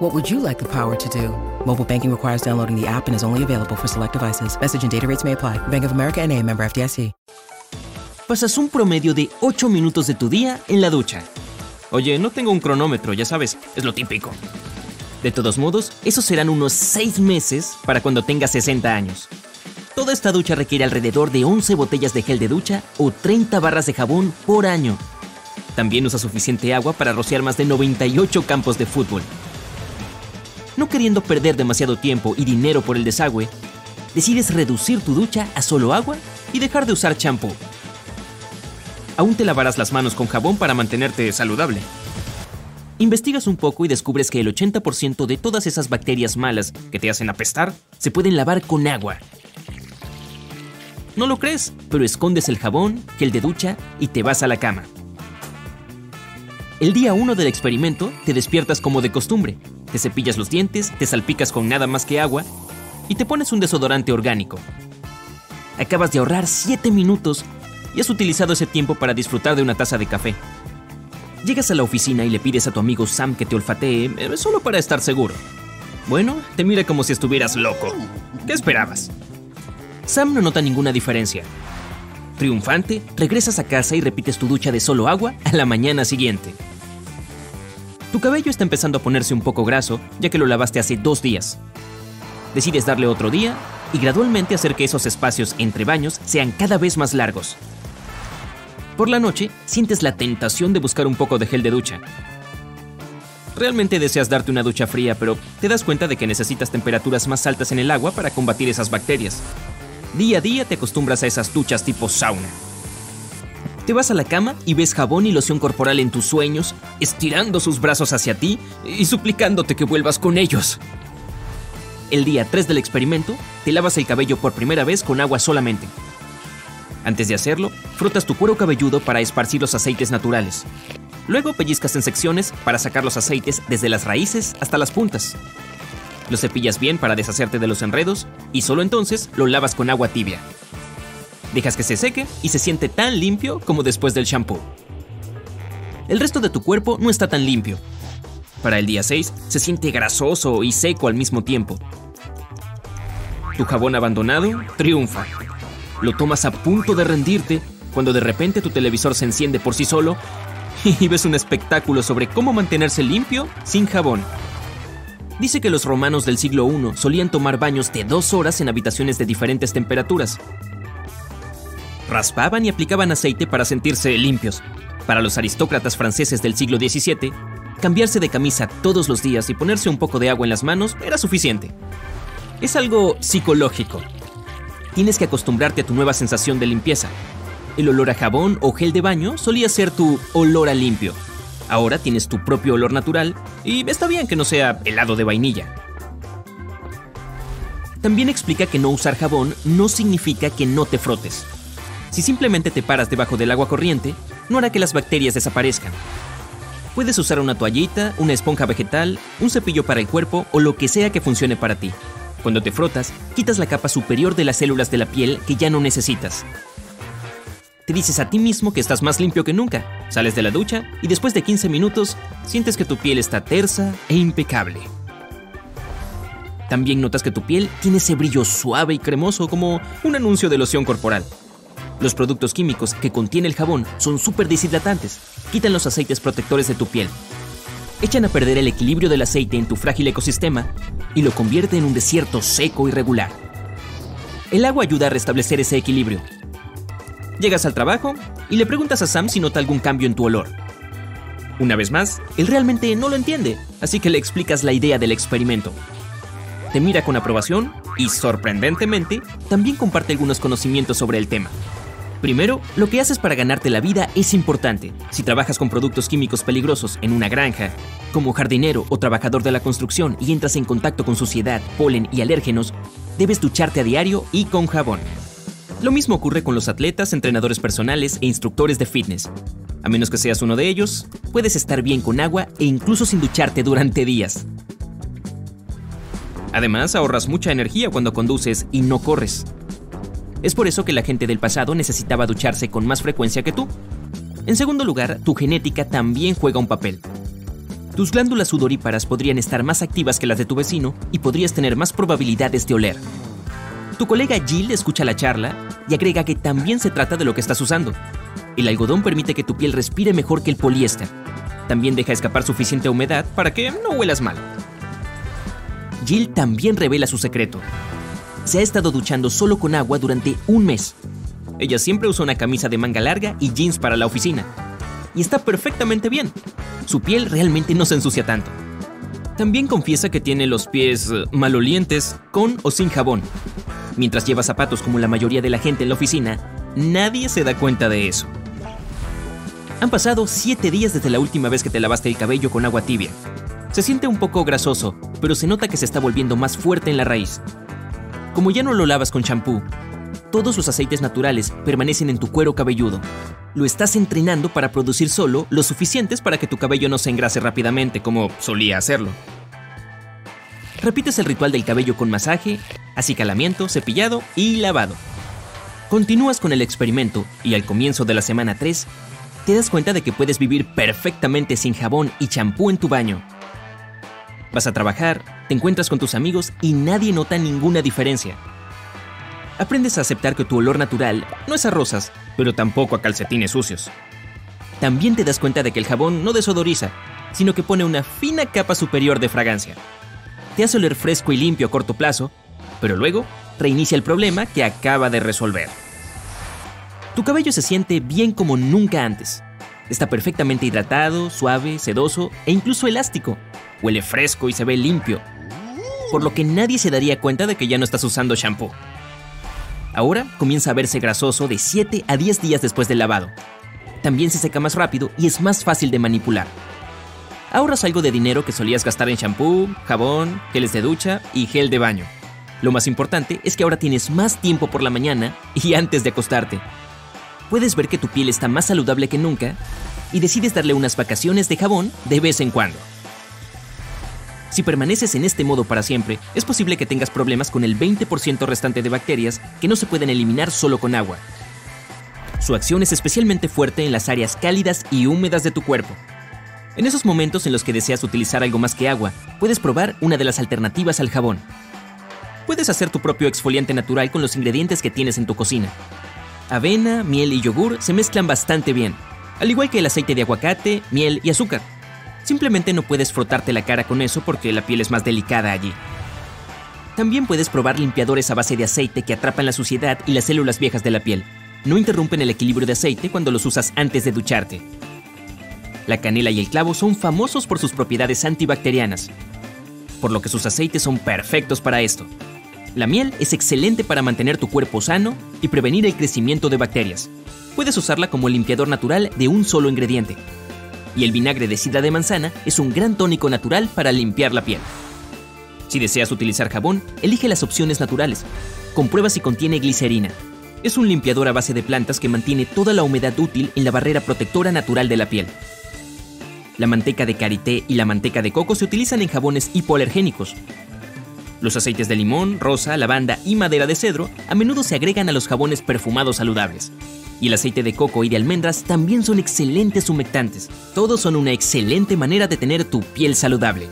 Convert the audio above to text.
What would you like the power to do? Mobile banking requires downloading the app and is only available for select devices. Message and data rates may apply. Bank of America and a member FDIC. Pasas un promedio de 8 minutos de tu día en la ducha. Oye, no tengo un cronómetro, ya sabes, es lo típico. De todos modos, esos serán unos 6 meses para cuando tengas 60 años. Toda esta ducha requiere alrededor de 11 botellas de gel de ducha o 30 barras de jabón por año. También usa suficiente agua para rociar más de 98 campos de fútbol. No queriendo perder demasiado tiempo y dinero por el desagüe, decides reducir tu ducha a solo agua y dejar de usar champú. Aún te lavarás las manos con jabón para mantenerte saludable. Investigas un poco y descubres que el 80% de todas esas bacterias malas que te hacen apestar se pueden lavar con agua. No lo crees, pero escondes el jabón, gel de ducha y te vas a la cama. El día 1 del experimento te despiertas como de costumbre, te cepillas los dientes, te salpicas con nada más que agua y te pones un desodorante orgánico. Acabas de ahorrar 7 minutos y has utilizado ese tiempo para disfrutar de una taza de café. Llegas a la oficina y le pides a tu amigo Sam que te olfatee, solo para estar seguro. Bueno, te mira como si estuvieras loco. ¿Qué esperabas? Sam no nota ninguna diferencia. Triunfante, regresas a casa y repites tu ducha de solo agua a la mañana siguiente. Tu cabello está empezando a ponerse un poco graso, ya que lo lavaste hace dos días. Decides darle otro día y gradualmente hacer que esos espacios entre baños sean cada vez más largos. Por la noche, sientes la tentación de buscar un poco de gel de ducha. Realmente deseas darte una ducha fría, pero te das cuenta de que necesitas temperaturas más altas en el agua para combatir esas bacterias. Día a día te acostumbras a esas duchas tipo sauna. Te vas a la cama y ves jabón y loción corporal en tus sueños, estirando sus brazos hacia ti y suplicándote que vuelvas con ellos. El día 3 del experimento, te lavas el cabello por primera vez con agua solamente. Antes de hacerlo, frotas tu cuero cabelludo para esparcir los aceites naturales. Luego pellizcas en secciones para sacar los aceites desde las raíces hasta las puntas. Lo cepillas bien para deshacerte de los enredos y solo entonces lo lavas con agua tibia. Dejas que se seque y se siente tan limpio como después del shampoo. El resto de tu cuerpo no está tan limpio. Para el día 6 se siente grasoso y seco al mismo tiempo. Tu jabón abandonado triunfa. Lo tomas a punto de rendirte cuando de repente tu televisor se enciende por sí solo y ves un espectáculo sobre cómo mantenerse limpio sin jabón. Dice que los romanos del siglo I solían tomar baños de dos horas en habitaciones de diferentes temperaturas. Raspaban y aplicaban aceite para sentirse limpios. Para los aristócratas franceses del siglo XVII, cambiarse de camisa todos los días y ponerse un poco de agua en las manos era suficiente. Es algo psicológico. Tienes que acostumbrarte a tu nueva sensación de limpieza. El olor a jabón o gel de baño solía ser tu olor a limpio. Ahora tienes tu propio olor natural y está bien que no sea helado de vainilla. También explica que no usar jabón no significa que no te frotes. Si simplemente te paras debajo del agua corriente, no hará que las bacterias desaparezcan. Puedes usar una toallita, una esponja vegetal, un cepillo para el cuerpo o lo que sea que funcione para ti. Cuando te frotas, quitas la capa superior de las células de la piel que ya no necesitas. Te dices a ti mismo que estás más limpio que nunca. Sales de la ducha y después de 15 minutos sientes que tu piel está tersa e impecable. También notas que tu piel tiene ese brillo suave y cremoso como un anuncio de loción corporal. Los productos químicos que contiene el jabón son súper deshidratantes, quitan los aceites protectores de tu piel, echan a perder el equilibrio del aceite en tu frágil ecosistema y lo convierte en un desierto seco y regular. El agua ayuda a restablecer ese equilibrio. Llegas al trabajo y le preguntas a Sam si nota algún cambio en tu olor. Una vez más, él realmente no lo entiende, así que le explicas la idea del experimento. Te mira con aprobación y, sorprendentemente, también comparte algunos conocimientos sobre el tema. Primero, lo que haces para ganarte la vida es importante. Si trabajas con productos químicos peligrosos en una granja, como jardinero o trabajador de la construcción y entras en contacto con suciedad, polen y alérgenos, debes ducharte a diario y con jabón. Lo mismo ocurre con los atletas, entrenadores personales e instructores de fitness. A menos que seas uno de ellos, puedes estar bien con agua e incluso sin ducharte durante días. Además, ahorras mucha energía cuando conduces y no corres. Es por eso que la gente del pasado necesitaba ducharse con más frecuencia que tú. En segundo lugar, tu genética también juega un papel. Tus glándulas sudoríparas podrían estar más activas que las de tu vecino y podrías tener más probabilidades de oler. Tu colega Jill escucha la charla y agrega que también se trata de lo que estás usando. El algodón permite que tu piel respire mejor que el poliéster. También deja escapar suficiente humedad para que no huelas mal. Jill también revela su secreto. Se ha estado duchando solo con agua durante un mes. Ella siempre usa una camisa de manga larga y jeans para la oficina. Y está perfectamente bien. Su piel realmente no se ensucia tanto. También confiesa que tiene los pies eh, malolientes con o sin jabón. Mientras lleva zapatos como la mayoría de la gente en la oficina, nadie se da cuenta de eso. Han pasado 7 días desde la última vez que te lavaste el cabello con agua tibia. Se siente un poco grasoso, pero se nota que se está volviendo más fuerte en la raíz. Como ya no lo lavas con champú, todos los aceites naturales permanecen en tu cuero cabelludo. Lo estás entrenando para producir solo lo suficientes para que tu cabello no se engrase rápidamente como solía hacerlo. Repites el ritual del cabello con masaje, acicalamiento, cepillado y lavado. Continúas con el experimento y al comienzo de la semana 3, te das cuenta de que puedes vivir perfectamente sin jabón y champú en tu baño. Vas a trabajar, te encuentras con tus amigos y nadie nota ninguna diferencia. Aprendes a aceptar que tu olor natural no es a rosas, pero tampoco a calcetines sucios. También te das cuenta de que el jabón no desodoriza, sino que pone una fina capa superior de fragancia. Te hace oler fresco y limpio a corto plazo, pero luego reinicia el problema que acaba de resolver. Tu cabello se siente bien como nunca antes. Está perfectamente hidratado, suave, sedoso e incluso elástico. Huele fresco y se ve limpio. Por lo que nadie se daría cuenta de que ya no estás usando shampoo. Ahora comienza a verse grasoso de 7 a 10 días después del lavado. También se seca más rápido y es más fácil de manipular. Ahorras algo de dinero que solías gastar en shampoo, jabón, geles de ducha y gel de baño. Lo más importante es que ahora tienes más tiempo por la mañana y antes de acostarte. Puedes ver que tu piel está más saludable que nunca y decides darle unas vacaciones de jabón de vez en cuando. Si permaneces en este modo para siempre, es posible que tengas problemas con el 20% restante de bacterias que no se pueden eliminar solo con agua. Su acción es especialmente fuerte en las áreas cálidas y húmedas de tu cuerpo. En esos momentos en los que deseas utilizar algo más que agua, puedes probar una de las alternativas al jabón. Puedes hacer tu propio exfoliante natural con los ingredientes que tienes en tu cocina. Avena, miel y yogur se mezclan bastante bien, al igual que el aceite de aguacate, miel y azúcar. Simplemente no puedes frotarte la cara con eso porque la piel es más delicada allí. También puedes probar limpiadores a base de aceite que atrapan la suciedad y las células viejas de la piel. No interrumpen el equilibrio de aceite cuando los usas antes de ducharte. La canela y el clavo son famosos por sus propiedades antibacterianas, por lo que sus aceites son perfectos para esto. La miel es excelente para mantener tu cuerpo sano y prevenir el crecimiento de bacterias. Puedes usarla como limpiador natural de un solo ingrediente, y el vinagre de sidra de manzana es un gran tónico natural para limpiar la piel. Si deseas utilizar jabón, elige las opciones naturales. Comprueba si contiene glicerina. Es un limpiador a base de plantas que mantiene toda la humedad útil en la barrera protectora natural de la piel. La manteca de karité y la manteca de coco se utilizan en jabones hipoalergénicos. Los aceites de limón, rosa, lavanda y madera de cedro a menudo se agregan a los jabones perfumados saludables y el aceite de coco y de almendras también son excelentes humectantes. Todos son una excelente manera de tener tu piel saludable.